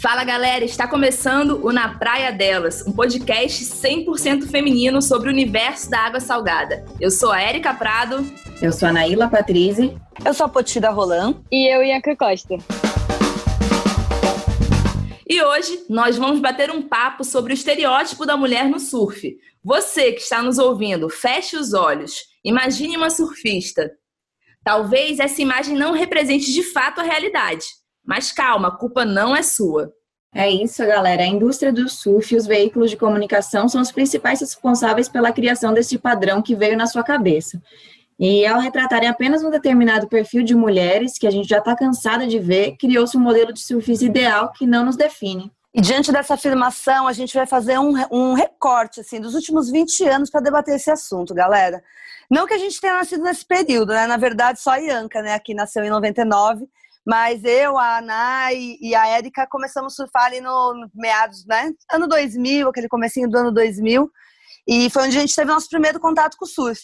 Fala galera, está começando o Na Praia Delas, um podcast 100% feminino sobre o universo da água salgada. Eu sou a Érica Prado. Eu sou a Naíla Patrizzi. Eu sou a Potida Roland. E eu, Ianca Costa. E hoje nós vamos bater um papo sobre o estereótipo da mulher no surf. Você que está nos ouvindo, feche os olhos. Imagine uma surfista. Talvez essa imagem não represente de fato a realidade, mas calma, a culpa não é sua. É isso, galera. A indústria do surf e os veículos de comunicação são os principais responsáveis pela criação desse padrão que veio na sua cabeça. E ao retratarem apenas um determinado perfil de mulheres, que a gente já está cansada de ver, criou-se um modelo de surfista ideal que não nos define. E diante dessa afirmação, a gente vai fazer um, um recorte assim, dos últimos 20 anos para debater esse assunto, galera. Não que a gente tenha nascido nesse período, né? Na verdade, só a Ianca, né, aqui nasceu em 99, mas eu, a Ana e a Érica começamos a surfar ali no, no meados, né? Ano 2000, aquele comecinho do ano 2000. E foi onde a gente teve nosso primeiro contato com o surf.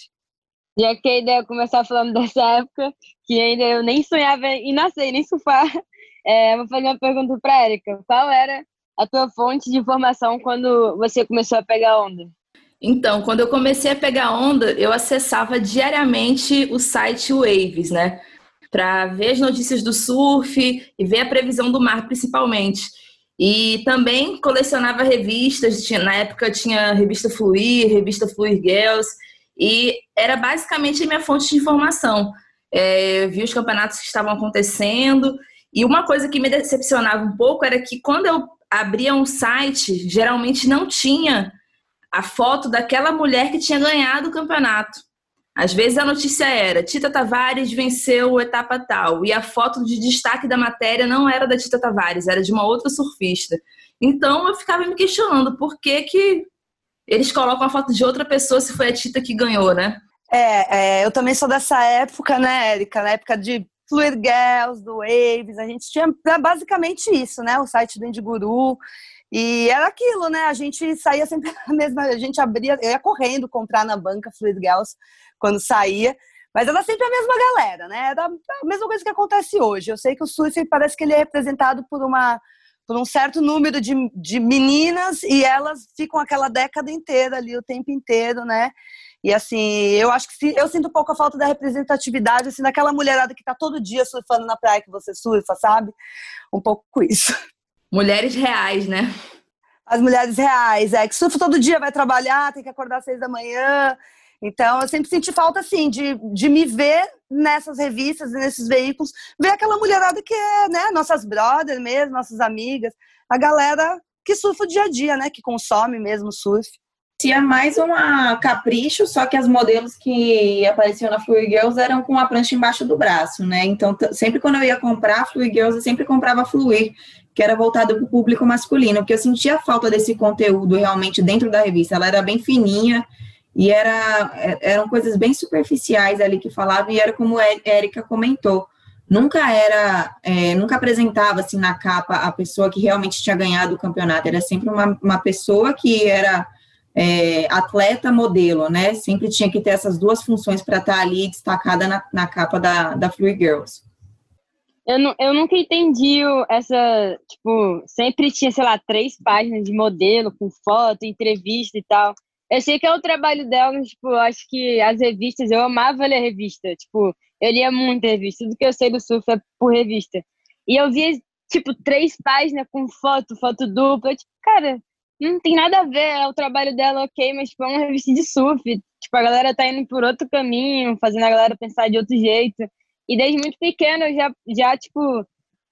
Já que a ideia começar falando dessa época, que ainda eu nem sonhava em nascer, nem surfar, é, vou fazer uma pergunta para a Érica. Qual era a tua fonte de informação quando você começou a pegar onda? Então, quando eu comecei a pegar onda, eu acessava diariamente o site Waves, né? Para ver as notícias do surf e ver a previsão do mar, principalmente. E também colecionava revistas, na época tinha revista Fluir, revista Fluir Girls, e era basicamente a minha fonte de informação. É, eu vi os campeonatos que estavam acontecendo, e uma coisa que me decepcionava um pouco era que quando eu abria um site, geralmente não tinha a foto daquela mulher que tinha ganhado o campeonato. Às vezes a notícia era Tita Tavares venceu a etapa tal, e a foto de destaque da matéria não era da Tita Tavares, era de uma outra surfista. Então eu ficava me questionando por que, que eles colocam a foto de outra pessoa se foi a Tita que ganhou, né? É, é eu também sou dessa época, né, Érica? Na época de Fluid Girls, do Waves, a gente tinha basicamente isso, né? O site do Indiguru. E era aquilo, né? A gente saía sempre na mesma. A gente abria, eu ia correndo comprar na banca Fluid Girls quando saía. Mas era sempre a mesma galera, né? Era a mesma coisa que acontece hoje. Eu sei que o surf parece que ele é representado por uma por um certo número de, de meninas e elas ficam aquela década inteira ali, o tempo inteiro, né? E assim, eu acho que eu sinto um pouco a falta da representatividade, assim, daquela mulherada que tá todo dia surfando na praia que você surfa, sabe? Um pouco isso. Mulheres reais, né? As mulheres reais, é, que surfa todo dia, vai trabalhar, tem que acordar às seis da manhã. Então, eu sempre senti falta, assim, de, de me ver nessas revistas, nesses veículos, ver aquela mulherada que é, né, nossas brothers mesmo, nossas amigas, a galera que surfa o dia a dia, né, que consome mesmo surf. Tinha mais uma capricho, só que as modelos que apareciam na Fluid Girls eram com a prancha embaixo do braço, né? Então, sempre quando eu ia comprar Fluid Girls, eu sempre comprava Fluir, que era voltado para o público masculino, porque eu sentia falta desse conteúdo realmente dentro da revista. Ela era bem fininha e era, é, eram coisas bem superficiais ali que falavam, e era como a Érica comentou. Nunca era, é, nunca apresentava assim na capa a pessoa que realmente tinha ganhado o campeonato. Era sempre uma, uma pessoa que era é, atleta modelo, né? Sempre tinha que ter essas duas funções para estar tá ali destacada na, na capa da, da Free Girls. Eu, não, eu nunca entendi essa, tipo, sempre tinha, sei lá, três páginas de modelo, com foto, entrevista e tal. Eu sei que é o trabalho dela, tipo, acho que as revistas, eu amava ler revista, tipo, eu lia muita revista, tudo que eu sei do surf é por revista. E eu via, tipo, três páginas com foto, foto dupla, tipo, cara, não tem nada a ver, é o trabalho dela, ok, mas tipo, é uma revista de surf, tipo, a galera tá indo por outro caminho, fazendo a galera pensar de outro jeito. E desde muito pequeno eu já, já tipo,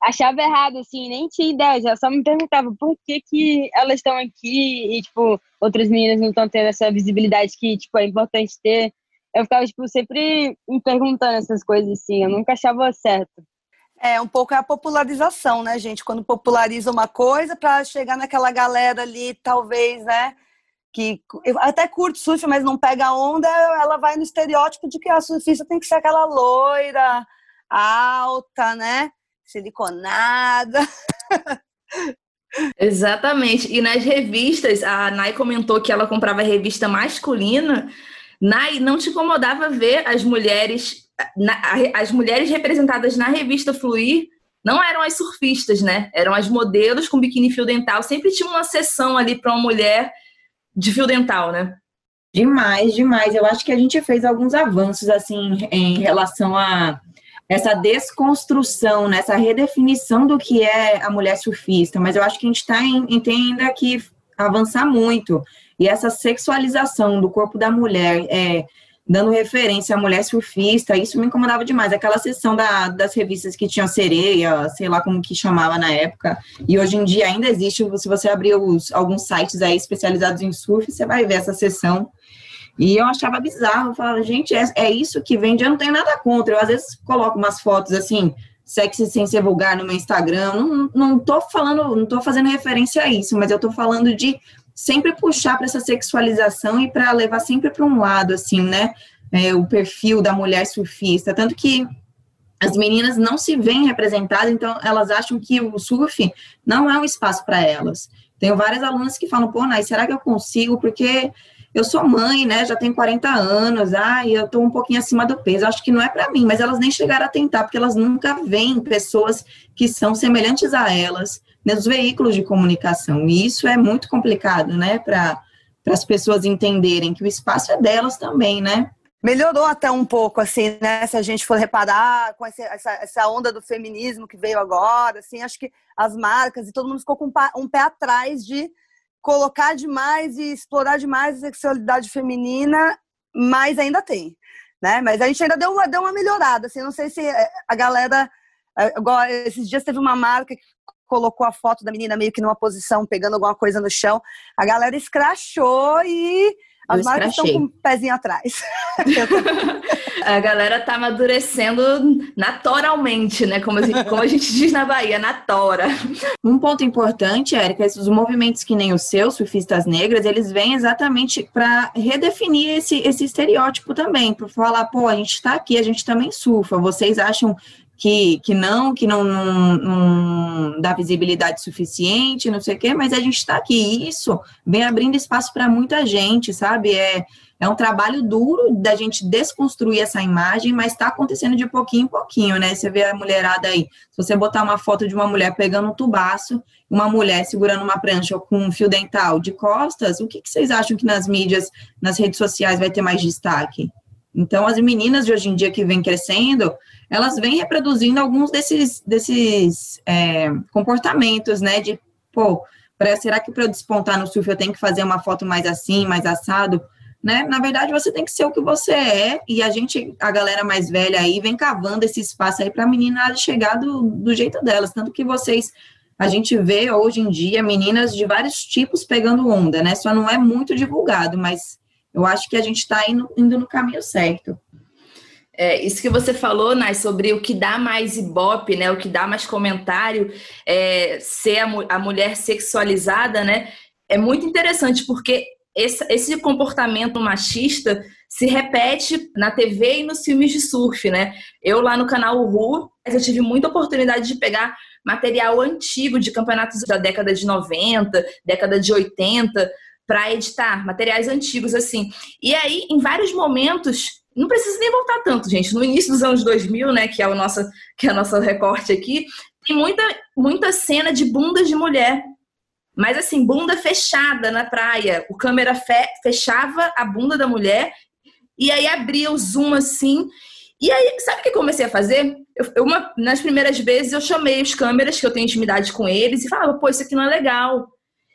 achava errado, assim, nem tinha ideia, já só me perguntava por que, que elas estão aqui e, tipo, outras meninas não estão tendo essa visibilidade que, tipo, é importante ter. Eu ficava, tipo, sempre me perguntando essas coisas, assim, eu nunca achava certo. É, um pouco é a popularização, né, gente? Quando populariza uma coisa para chegar naquela galera ali, talvez, né, que até curte surf, mas não pega onda, ela vai no estereótipo de que a surfista tem que ser aquela loira, alta, né? Siliconada. Exatamente. E nas revistas, a Nai comentou que ela comprava revista masculina. Nai, não te incomodava ver as mulheres, as mulheres representadas na revista Fluir não eram as surfistas, né? Eram as modelos com biquíni fio dental. Sempre tinha uma sessão ali para uma mulher de fio dental, né? Demais, demais. Eu acho que a gente fez alguns avanços assim em relação a essa desconstrução, nessa né? redefinição do que é a mulher surfista, mas eu acho que a gente tá em, tem ainda que avançar muito. E essa sexualização do corpo da mulher, é, dando referência à mulher surfista, isso me incomodava demais. Aquela sessão da, das revistas que tinham sereia, sei lá como que chamava na época, e hoje em dia ainda existe, se você abrir os, alguns sites aí especializados em surf, você vai ver essa sessão. E eu achava bizarro, eu falava, gente, é, é isso que vende, eu não tenho nada contra. Eu às vezes coloco umas fotos assim, sexy sem ser vulgar no meu Instagram. Não, não tô falando, não tô fazendo referência a isso, mas eu tô falando de sempre puxar para essa sexualização e para levar sempre para um lado, assim, né? É, o perfil da mulher surfista. Tanto que as meninas não se veem representadas, então elas acham que o surf não é um espaço para elas. Tenho várias alunas que falam, pô, Nai, será que eu consigo? Porque eu sou mãe, né? Já tenho 40 anos, ah, e eu tô um pouquinho acima do peso. Acho que não é para mim, mas elas nem chegaram a tentar, porque elas nunca veem pessoas que são semelhantes a elas nos veículos de comunicação. E isso é muito complicado, né? Para as pessoas entenderem que o espaço é delas também, né? Melhorou até um pouco, assim, né? Se a gente for reparar com essa, essa onda do feminismo que veio agora, assim, acho que as marcas e todo mundo ficou com um pé atrás de colocar demais e explorar demais a sexualidade feminina, mas ainda tem, né? Mas a gente ainda deu uma, deu uma melhorada, assim, não sei se eh, a galera... Agora, eh, esses dias teve uma marca que colocou a foto da menina meio que numa posição, pegando alguma coisa no chão. A galera escrachou e as eu marcas estão com um pezinho atrás. a galera tá amadurecendo naturalmente, né? Como a, gente, como a gente diz na Bahia, na tora. Um ponto importante, Érica, esses movimentos que nem o seu, surfistas negras, eles vêm exatamente para redefinir esse, esse estereótipo também, para falar, pô, a gente está aqui, a gente também surfa. Vocês acham que, que não, que não, não, não, dá visibilidade suficiente, não sei o quê, mas a gente está aqui. Isso vem abrindo espaço para muita gente, sabe? É, é um trabalho duro da gente desconstruir essa imagem, mas está acontecendo de pouquinho em pouquinho, né? Você vê a mulherada aí, se você botar uma foto de uma mulher pegando um tubaço, uma mulher segurando uma prancha com um fio dental de costas, o que, que vocês acham que nas mídias, nas redes sociais vai ter mais destaque? Então, as meninas de hoje em dia que vêm crescendo, elas vêm reproduzindo alguns desses, desses é, comportamentos, né? De, pô, pra, será que para eu despontar no surf eu tenho que fazer uma foto mais assim, mais assado? Né? Na verdade, você tem que ser o que você é, e a gente, a galera mais velha aí, vem cavando esse espaço aí para a menina chegar do, do jeito delas. Tanto que vocês, a gente vê hoje em dia meninas de vários tipos pegando onda, né? Só não é muito divulgado, mas eu acho que a gente está indo, indo no caminho certo. É, isso que você falou, Nai, sobre o que dá mais ibope, né? O que dá mais comentário, é, ser a, a, mulher sexualizada, né? É muito interessante, porque esse, esse, comportamento machista se repete na TV e nos filmes de surf, né? Eu lá no canal Ru, eu tive muita oportunidade de pegar material antigo de campeonatos da década de 90, década de 80, para editar materiais antigos assim. E aí, em vários momentos, não precisa nem voltar tanto, gente. No início dos anos 2000, né, que é o nosso, que é a nossa recorte aqui, tem muita, muita cena de bundas de mulher. Mas assim, bunda fechada na praia. O câmera fe fechava a bunda da mulher e aí abria o zoom assim. E aí, sabe o que eu comecei a fazer? Eu, uma, nas primeiras vezes eu chamei os câmeras, que eu tenho intimidade com eles, e falava, pô, isso aqui não é legal.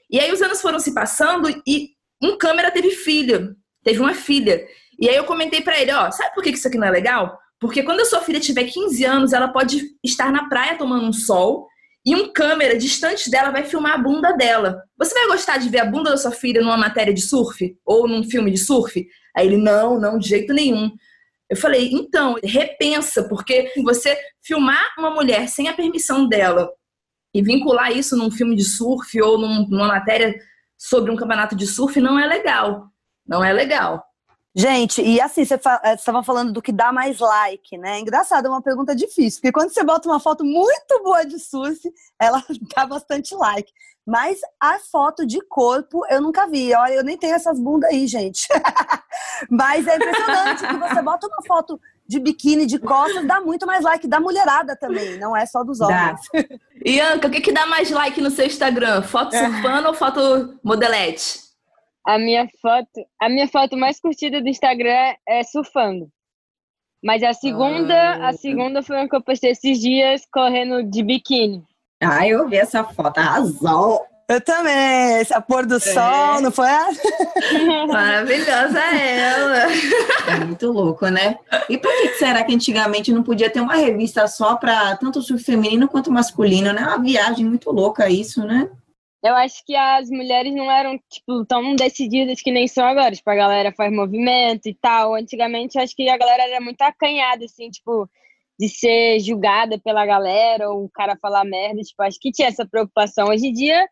E aí os anos foram se passando e um câmera teve filho, teve uma filha. E aí eu comentei para ele, ó, sabe por que isso aqui não é legal? Porque quando a sua filha tiver 15 anos, ela pode estar na praia tomando um sol e um câmera distante dela vai filmar a bunda dela. Você vai gostar de ver a bunda da sua filha numa matéria de surf ou num filme de surf? Aí ele, não, não, de jeito nenhum. Eu falei, então, repensa, porque você filmar uma mulher sem a permissão dela e vincular isso num filme de surf ou num, numa matéria sobre um campeonato de surf não é legal. Não é legal. Gente, e assim, você estava eh, falando do que dá mais like, né? Engraçado, é uma pergunta difícil, porque quando você bota uma foto muito boa de surf, ela dá bastante like. Mas a foto de corpo eu nunca vi. Olha, eu nem tenho essas bundas aí, gente. Mas é impressionante que você bota uma foto de biquíni, de costas, dá muito mais like da mulherada também, não é só dos homens. E Anca, o que, que dá mais like no seu Instagram? Foto é. surfando ou foto modelete? A minha foto, a minha foto mais curtida do Instagram é surfando. Mas a segunda, ah, a segunda foi uma que eu postei esses dias correndo de biquíni. Ah, eu vi essa foto, arrasou! Eu também, esse pôr do é. sol, não foi? Maravilhosa ela. É muito louco, né? E por que será que antigamente não podia ter uma revista só para tanto surf feminino quanto masculino, né? Uma viagem muito louca isso, né? Eu acho que as mulheres não eram, tipo, tão decididas que nem são agora. Tipo, a galera faz movimento e tal. Antigamente, acho que a galera era muito acanhada, assim, tipo, de ser julgada pela galera ou o cara falar merda. Tipo, acho que tinha essa preocupação. Hoje em dia,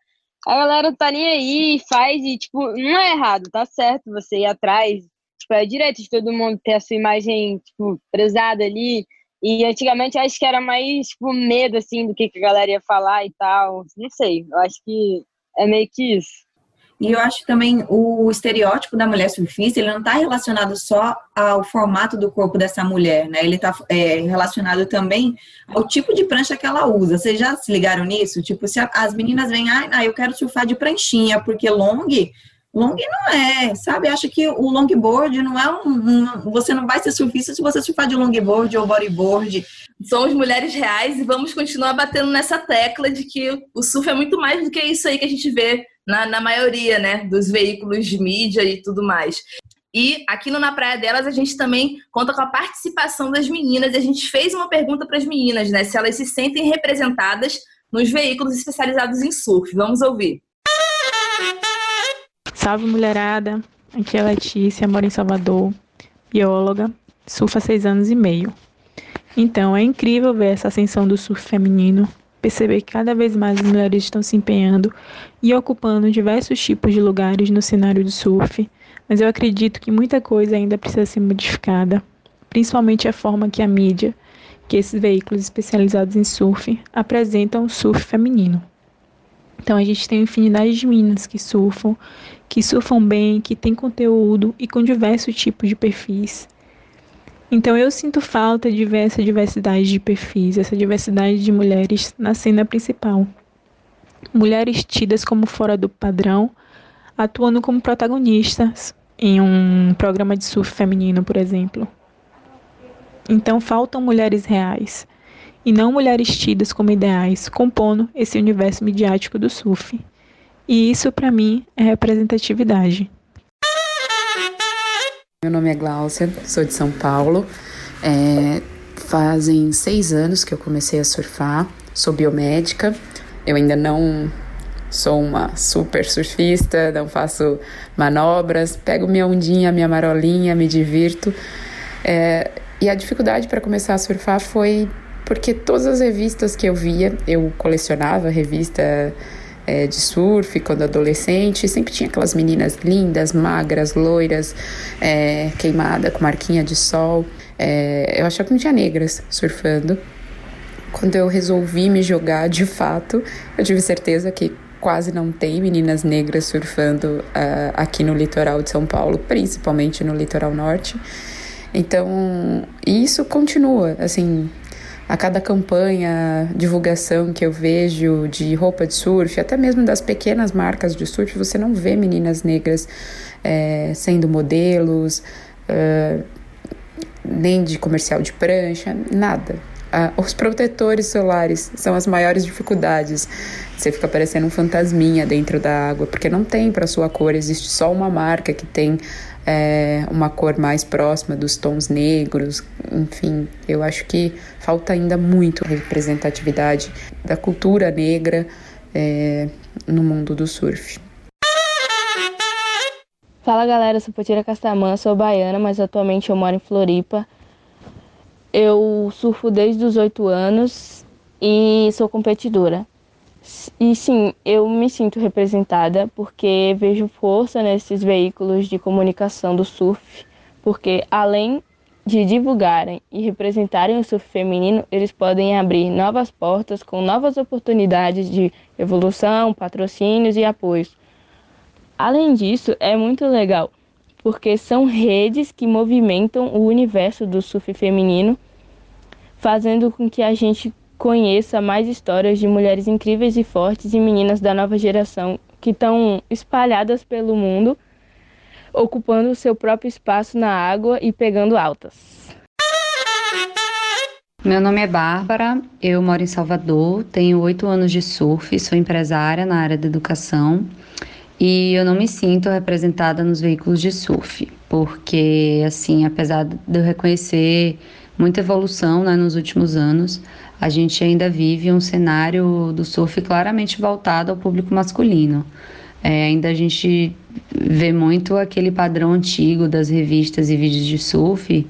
a galera tá nem aí, faz e, tipo, não é errado, tá certo você ir atrás. Tipo, é direito de todo mundo ter a sua imagem, tipo, prezada ali. E antigamente acho que era mais, tipo, medo, assim, do que, que a galera ia falar e tal. Não sei, eu acho que é meio que isso. E eu acho também o estereótipo da mulher surfista, ele não está relacionado só ao formato do corpo dessa mulher, né? Ele está é, relacionado também ao tipo de prancha que ela usa. Vocês já se ligaram nisso? Tipo, se as meninas vêm, ah, eu quero surfar de pranchinha, porque long Long não é, sabe? Acho que o longboard não é um, um, Você não vai ser surfista se você surfar de longboard ou bodyboard. Somos mulheres reais e vamos continuar batendo nessa tecla de que o surf é muito mais do que isso aí que a gente vê na, na maioria, né? Dos veículos de mídia e tudo mais. E aqui no Na Praia Delas a gente também conta com a participação das meninas e a gente fez uma pergunta para as meninas, né? Se elas se sentem representadas nos veículos especializados em surf. Vamos ouvir. Salve mulherada, aqui é a Letícia, moro em Salvador, bióloga, surfa há seis anos e meio. Então é incrível ver essa ascensão do surf feminino, perceber que cada vez mais as mulheres estão se empenhando e ocupando diversos tipos de lugares no cenário do surf, mas eu acredito que muita coisa ainda precisa ser modificada, principalmente a forma que a mídia, que esses veículos especializados em surf apresentam o surf feminino. Então a gente tem infinidade de meninas que surfam, que surfam bem, que têm conteúdo e com diversos tipos de perfis. Então eu sinto falta de ver essa diversidade de perfis, essa diversidade de mulheres na cena principal. Mulheres tidas como fora do padrão, atuando como protagonistas em um programa de surf feminino, por exemplo. Então faltam mulheres reais e não mulheres tidas como ideais, compondo esse universo midiático do surf. E isso, para mim, é representatividade. Meu nome é Gláucia, sou de São Paulo. É, fazem seis anos que eu comecei a surfar, sou biomédica. Eu ainda não sou uma super surfista, não faço manobras, pego minha ondinha, minha marolinha, me divirto. É, e a dificuldade para começar a surfar foi porque todas as revistas que eu via, eu colecionava revista é, de surf quando adolescente, sempre tinha aquelas meninas lindas, magras, loiras, é, queimada com marquinha de sol. É, eu achava que não tinha negras surfando. Quando eu resolvi me jogar de fato, eu tive certeza que quase não tem meninas negras surfando uh, aqui no litoral de São Paulo, principalmente no litoral norte. Então, isso continua, assim, a cada campanha, divulgação que eu vejo de roupa de surf, até mesmo das pequenas marcas de surf, você não vê meninas negras é, sendo modelos, uh, nem de comercial de prancha, nada. Uh, os protetores solares são as maiores dificuldades. Você fica parecendo um fantasminha dentro da água, porque não tem para sua cor, existe só uma marca que tem é, uma cor mais próxima dos tons negros, enfim, eu acho que falta ainda muito representatividade da cultura negra é, no mundo do surf. Fala galera, sou Potira Castamã, sou baiana, mas atualmente eu moro em Floripa. Eu surfo desde os 8 anos e sou competidora. E sim, eu me sinto representada porque vejo força nesses veículos de comunicação do surf, porque além de divulgarem e representarem o surf feminino, eles podem abrir novas portas com novas oportunidades de evolução, patrocínios e apoios. Além disso, é muito legal porque são redes que movimentam o universo do surf feminino, fazendo com que a gente conheça mais histórias de mulheres incríveis e fortes e meninas da nova geração que estão espalhadas pelo mundo, ocupando o seu próprio espaço na água e pegando altas. Meu nome é Bárbara, eu moro em Salvador, tenho oito anos de surf, sou empresária na área da educação e eu não me sinto representada nos veículos de surf, porque, assim, apesar de eu reconhecer muita evolução né, nos últimos anos, a gente ainda vive um cenário do surf claramente voltado ao público masculino. É, ainda a gente vê muito aquele padrão antigo das revistas e vídeos de surf,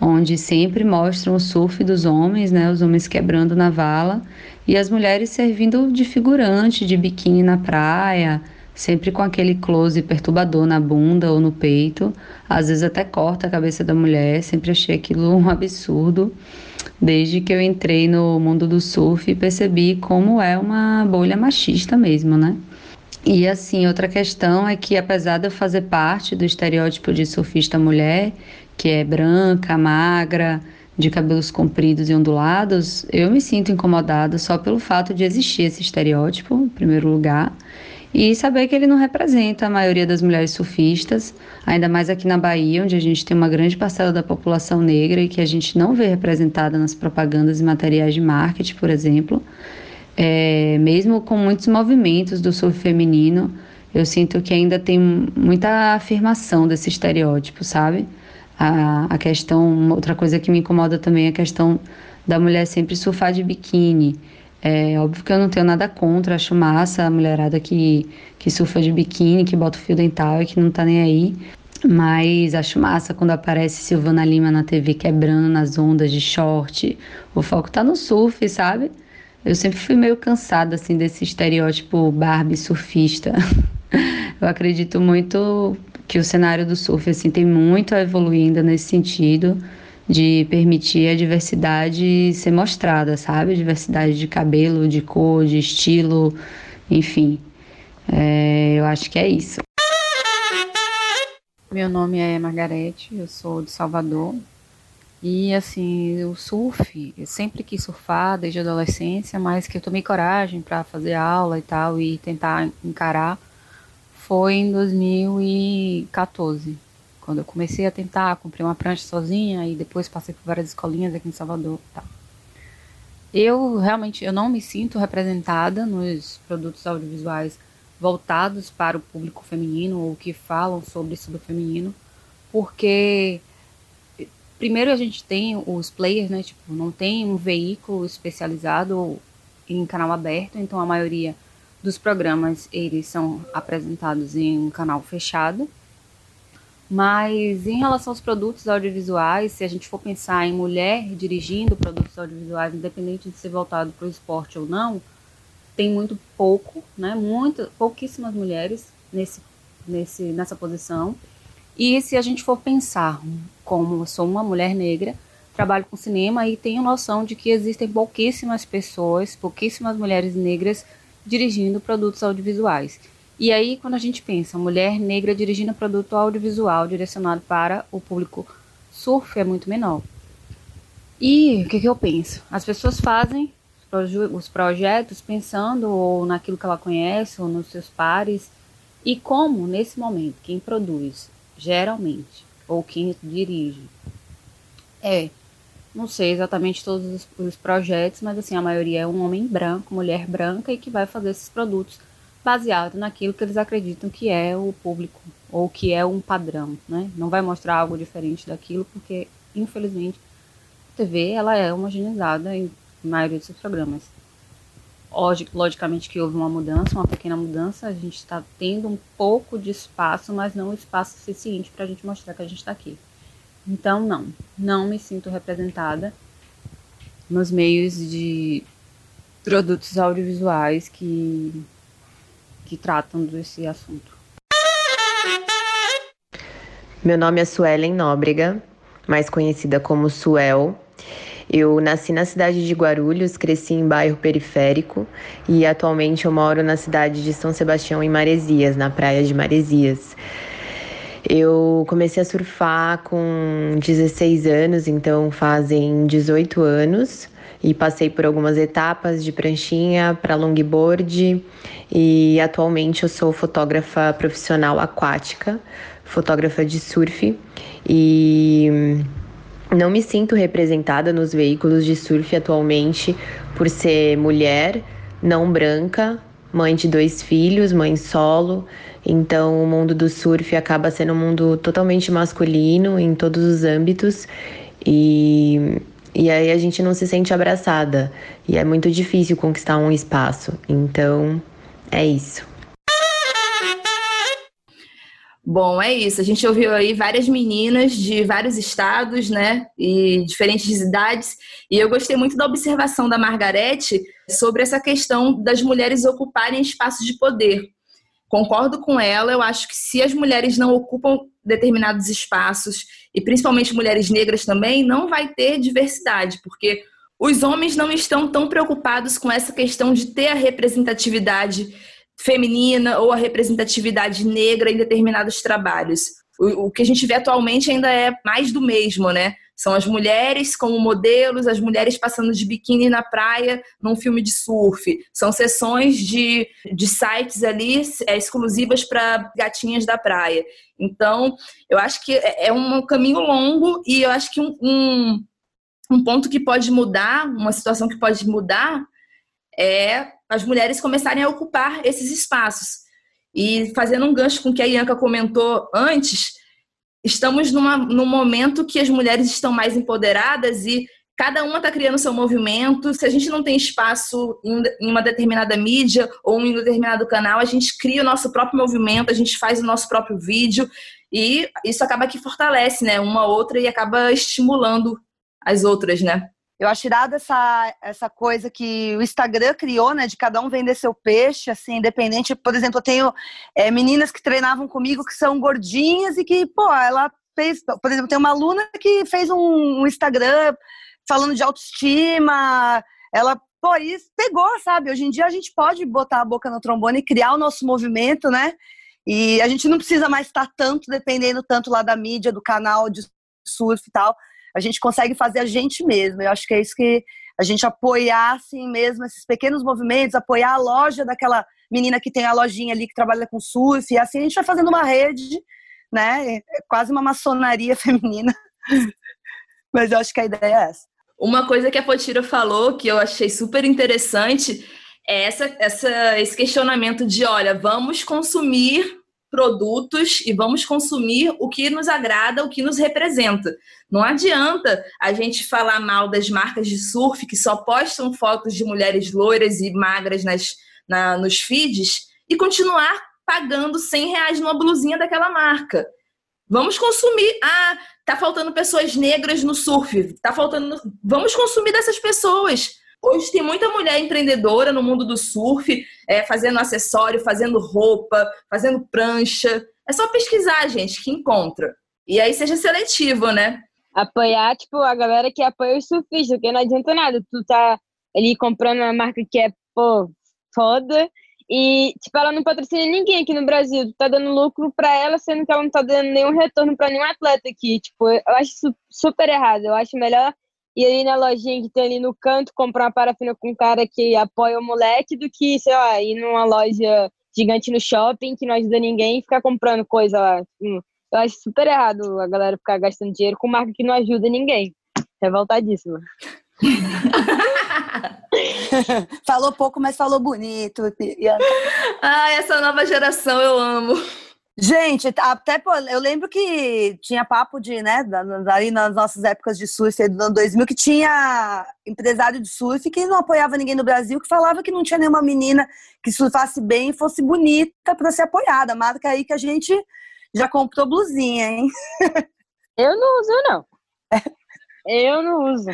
onde sempre mostram o surf dos homens, né, os homens quebrando na vala, e as mulheres servindo de figurante, de biquíni na praia, sempre com aquele close perturbador na bunda ou no peito, às vezes até corta a cabeça da mulher, sempre achei aquilo um absurdo. Desde que eu entrei no mundo do surf percebi como é uma bolha machista mesmo, né? E assim, outra questão é que apesar de eu fazer parte do estereótipo de surfista mulher, que é branca, magra, de cabelos compridos e ondulados, eu me sinto incomodada só pelo fato de existir esse estereótipo, em primeiro lugar e saber que ele não representa a maioria das mulheres surfistas, ainda mais aqui na Bahia, onde a gente tem uma grande parcela da população negra e que a gente não vê representada nas propagandas e materiais de marketing, por exemplo. É, mesmo com muitos movimentos do surf feminino, eu sinto que ainda tem muita afirmação desse estereótipo, sabe? A, a questão, outra coisa que me incomoda também é a questão da mulher sempre surfar de biquíni. É óbvio que eu não tenho nada contra, acho massa a mulherada que, que surfa de biquíni, que bota o fio dental e que não tá nem aí. Mas acho massa quando aparece Silvana Lima na TV quebrando nas ondas de short. O foco tá no surf, sabe? Eu sempre fui meio cansada assim desse estereótipo Barbie surfista. eu acredito muito que o cenário do surf assim tem muito a evoluir ainda nesse sentido de permitir a diversidade ser mostrada, sabe? Diversidade de cabelo, de cor, de estilo, enfim. É, eu acho que é isso. Meu nome é Margarete, eu sou de Salvador. E assim, o surf, eu sempre quis surfar desde a adolescência, mas que eu tomei coragem para fazer aula e tal e tentar encarar foi em 2014 quando eu comecei a tentar, comprei uma prancha sozinha e depois passei por várias escolinhas aqui em Salvador, tá. Eu realmente eu não me sinto representada nos produtos audiovisuais voltados para o público feminino ou que falam sobre sobre o feminino, porque primeiro a gente tem os players, né, tipo, não tem um veículo especializado em canal aberto, então a maioria dos programas eles são apresentados em um canal fechado mas em relação aos produtos audiovisuais, se a gente for pensar em mulher dirigindo produtos audiovisuais, independente de ser voltado para o esporte ou não, tem muito pouco, né? Muito, pouquíssimas mulheres nesse, nesse, nessa posição. E se a gente for pensar como eu sou uma mulher negra, trabalho com cinema e tenho noção de que existem pouquíssimas pessoas, pouquíssimas mulheres negras dirigindo produtos audiovisuais. E aí, quando a gente pensa, mulher negra dirigindo produto audiovisual direcionado para o público surf é muito menor. E o que, que eu penso? As pessoas fazem os projetos pensando ou naquilo que ela conhece ou nos seus pares e como nesse momento quem produz geralmente ou quem dirige é não sei exatamente todos os, os projetos mas assim a maioria é um homem branco mulher branca e que vai fazer esses produtos baseado naquilo que eles acreditam que é o público ou que é um padrão, né? Não vai mostrar algo diferente daquilo porque, infelizmente, a TV ela é homogeneizada em maioria dos seus programas. Logicamente que houve uma mudança, uma pequena mudança, a gente está tendo um pouco de espaço, mas não espaço suficiente para a gente mostrar que a gente está aqui. Então, não, não me sinto representada nos meios de produtos audiovisuais que que tratam desse assunto. Meu nome é Suelen Nóbrega, mais conhecida como Suel. Eu nasci na cidade de Guarulhos, cresci em bairro periférico e atualmente eu moro na cidade de São Sebastião, em Maresias, na praia de Maresias. Eu comecei a surfar com 16 anos, então fazem 18 anos, e passei por algumas etapas de pranchinha para longboard, e atualmente eu sou fotógrafa profissional aquática, fotógrafa de surf, e não me sinto representada nos veículos de surf atualmente por ser mulher, não branca, mãe de dois filhos, mãe solo. Então, o mundo do surf acaba sendo um mundo totalmente masculino em todos os âmbitos. E, e aí a gente não se sente abraçada e é muito difícil conquistar um espaço. Então, é isso. Bom, é isso. A gente ouviu aí várias meninas de vários estados, né? E diferentes idades. E eu gostei muito da observação da Margarete sobre essa questão das mulheres ocuparem espaços de poder. Concordo com ela, eu acho que se as mulheres não ocupam determinados espaços, e principalmente mulheres negras também, não vai ter diversidade, porque os homens não estão tão preocupados com essa questão de ter a representatividade feminina ou a representatividade negra em determinados trabalhos. O, o, que a gente vê atualmente ainda é mais do mesmo, né? São as mulheres como modelos, as mulheres passando de biquíni na praia num filme de surf. São sessões de, de sites ali é, exclusivas para gatinhas da praia. Então, eu acho que é, é um caminho longo e eu acho que um, um, um ponto que pode mudar, uma situação que pode mudar, é as mulheres começarem a ocupar esses espaços. E fazendo um gancho com o que a Ianca comentou antes, estamos numa, num momento que as mulheres estão mais empoderadas e cada uma está criando seu movimento. Se a gente não tem espaço em, em uma determinada mídia ou em um determinado canal, a gente cria o nosso próprio movimento, a gente faz o nosso próprio vídeo e isso acaba que fortalece, né, uma outra e acaba estimulando as outras, né? Eu acho irada essa, essa coisa que o Instagram criou, né? De cada um vender seu peixe, assim, independente. Por exemplo, eu tenho é, meninas que treinavam comigo que são gordinhas e que, pô, ela fez. Por exemplo, tem uma aluna que fez um, um Instagram falando de autoestima. Ela, pô, isso pegou, sabe? Hoje em dia a gente pode botar a boca no trombone e criar o nosso movimento, né? E a gente não precisa mais estar tanto dependendo tanto lá da mídia, do canal de surf e tal a gente consegue fazer a gente mesmo. Eu acho que é isso que a gente apoiar assim mesmo esses pequenos movimentos, apoiar a loja daquela menina que tem a lojinha ali que trabalha com surf, e assim a gente vai fazendo uma rede, né? É quase uma maçonaria feminina. Mas eu acho que a ideia é essa. Uma coisa que a Potira falou que eu achei super interessante é essa, essa, esse questionamento de, olha, vamos consumir produtos e vamos consumir o que nos agrada, o que nos representa. Não adianta a gente falar mal das marcas de surf que só postam fotos de mulheres loiras e magras nas, na, nos feeds e continuar pagando 100 reais numa blusinha daquela marca. Vamos consumir. Ah, tá faltando pessoas negras no surf. Tá faltando. Vamos consumir dessas pessoas. Hoje tem muita mulher empreendedora no mundo do surf, é, fazendo acessório, fazendo roupa, fazendo prancha. É só pesquisar, gente, que encontra. E aí seja seletivo, né? Apoiar, tipo, a galera que apoia os surfistas, porque não adianta nada. Tu tá ali comprando uma marca que é, pô, foda, e, tipo, ela não patrocina ninguém aqui no Brasil. Tu tá dando lucro pra ela, sendo que ela não tá dando nenhum retorno pra nenhum atleta aqui. Tipo, eu acho super errado. Eu acho melhor ir ali na lojinha que tem ali no canto, comprar uma parafina com um cara que apoia o moleque, do que, sei lá, ir numa loja gigante no shopping que não ajuda ninguém e ficar comprando coisa lá. Hum, eu acho super errado a galera ficar gastando dinheiro com marca que não ajuda ninguém. Revoltadíssima. falou pouco, mas falou bonito. ah, essa nova geração eu amo. Gente, até pô, eu lembro que tinha papo de, né, ali nas nossas épocas de surf do ano 2000, que tinha empresário de surf que não apoiava ninguém no Brasil, que falava que não tinha nenhuma menina que surfasse bem e fosse bonita para ser apoiada. Marca aí que a gente já comprou blusinha, hein? Eu não uso, não. Eu não uso.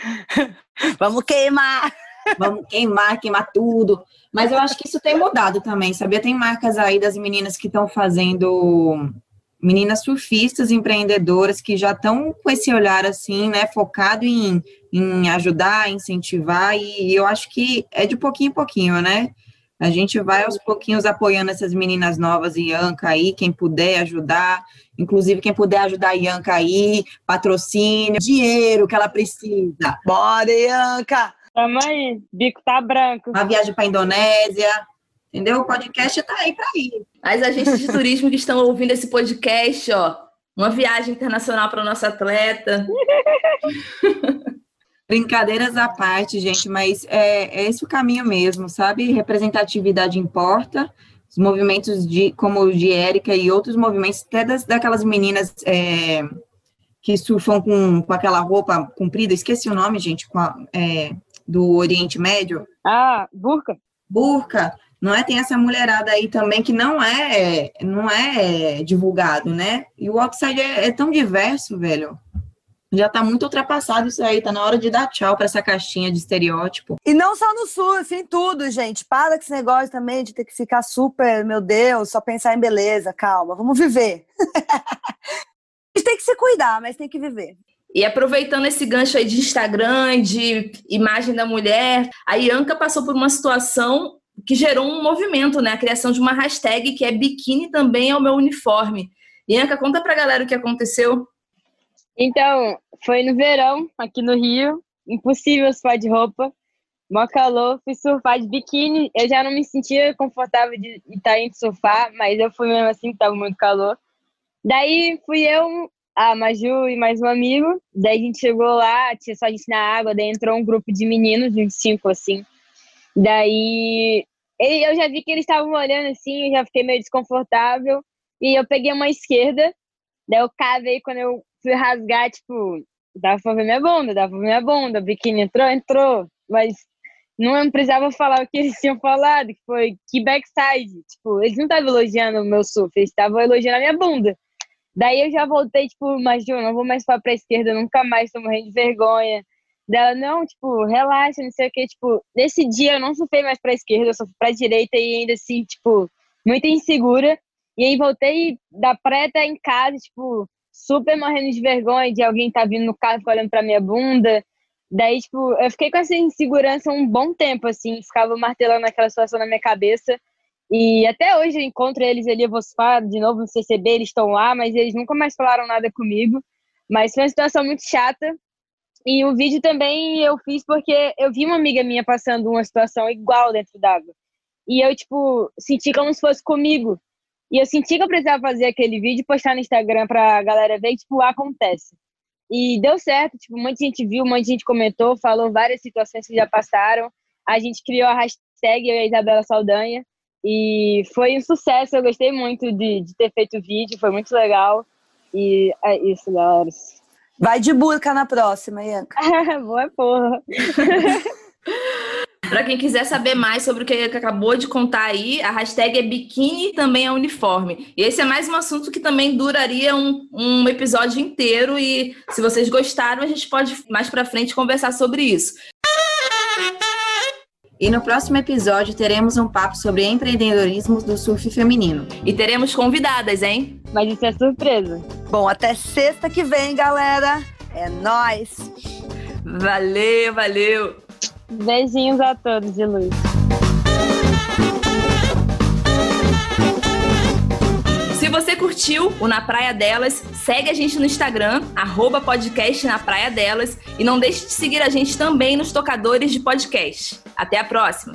Vamos queimar! Vamos queimar, queimar tudo. Mas eu acho que isso tem mudado também, sabia? Tem marcas aí das meninas que estão fazendo meninas surfistas, empreendedoras que já estão com esse olhar assim, né, focado em, em ajudar, incentivar, e eu acho que é de pouquinho em pouquinho, né? A gente vai aos pouquinhos apoiando essas meninas novas, Ianca aí, quem puder ajudar. Inclusive, quem puder ajudar a Ianca aí, patrocínio, dinheiro que ela precisa. Bora, Ianca! Tamo aí, bico tá branco. Uma viagem para Indonésia, entendeu? O podcast tá aí para ir. As agências de turismo que estão ouvindo esse podcast, ó, uma viagem internacional para o nosso atleta. Brincadeiras à parte, gente, mas é, é esse o caminho mesmo, sabe? Representatividade importa. Os movimentos de, como o de Érica e outros movimentos, até das, daquelas meninas é, que surfam com, com aquela roupa comprida, esqueci o nome, gente, a, é, do Oriente Médio. Ah, burca. Burca, não é? Tem essa mulherada aí também que não é, não é divulgado, né? E o outside é, é tão diverso, velho já tá muito ultrapassado isso aí, tá na hora de dar tchau para essa caixinha de estereótipo. E não só no surf, em tudo, gente. Para com esse negócio também de ter que ficar super, meu Deus, só pensar em beleza, calma, vamos viver. a gente tem que se cuidar, mas tem que viver. E aproveitando esse gancho aí de Instagram, de imagem da mulher, a Ianca passou por uma situação que gerou um movimento, né? A criação de uma hashtag que é biquíni também é o meu uniforme. Ianca, conta pra galera o que aconteceu. Então, foi no verão, aqui no Rio, impossível surfar de roupa, mó calor, fui surfar de biquíni, eu já não me sentia confortável de estar indo surfar, mas eu fui mesmo assim, estava muito calor. Daí fui eu, a Maju e mais um amigo, daí a gente chegou lá, tinha só a gente na água, daí entrou um grupo de meninos, uns cinco assim, daí eu já vi que eles estavam olhando assim, eu já fiquei meio desconfortável, e eu peguei uma esquerda, daí eu cavei quando eu fui rasgar, tipo, dava pra ver minha bunda, dava pra ver minha bunda, o biquíni entrou, entrou, mas não precisava falar o que eles tinham falado, que foi que backside, tipo, eles não estavam elogiando o meu surf, eles estavam elogiando a minha bunda. Daí eu já voltei, tipo, mas Ju, não vou mais falar pra esquerda, nunca mais, tô morrendo de vergonha. Dela, não, tipo, relaxa, não sei o que, tipo, nesse dia eu não surfei mais pra esquerda, eu surfei pra direita e ainda assim, tipo, muito insegura. E aí voltei da até em casa, tipo, super morrendo de vergonha de alguém tá vindo no carro olhando pra minha bunda. Daí, tipo, eu fiquei com essa insegurança um bom tempo, assim, ficava martelando aquela situação na minha cabeça. E até hoje eu encontro eles ali, eu vou falar de novo no CCB, eles estão lá, mas eles nunca mais falaram nada comigo. Mas foi uma situação muito chata. E o vídeo também eu fiz porque eu vi uma amiga minha passando uma situação igual dentro d'água. E eu, tipo, senti como se fosse comigo. E eu senti que eu precisava fazer aquele vídeo postar no Instagram pra galera ver, e, tipo, acontece. E deu certo, tipo, muita gente viu, muita gente comentou, falou várias situações que já passaram. A gente criou a hashtag, eu e a Isabela Saldanha, e foi um sucesso, eu gostei muito de, de ter feito o vídeo, foi muito legal. E é isso, galera. Vai de burca na próxima, Ianca. Boa porra. Para quem quiser saber mais sobre o que acabou de contar aí, a hashtag é biquíni também é uniforme. E esse é mais um assunto que também duraria um, um episódio inteiro e se vocês gostaram, a gente pode mais para frente conversar sobre isso. E no próximo episódio teremos um papo sobre empreendedorismo do surf feminino. E teremos convidadas, hein? Mas isso é surpresa. Bom, até sexta que vem, galera. É nós. Valeu, valeu. Beijinhos a todos de luz. Você curtiu o Na Praia Delas, segue a gente no Instagram, arroba podcast na Praia Delas, e não deixe de seguir a gente também nos tocadores de podcast. Até a próxima!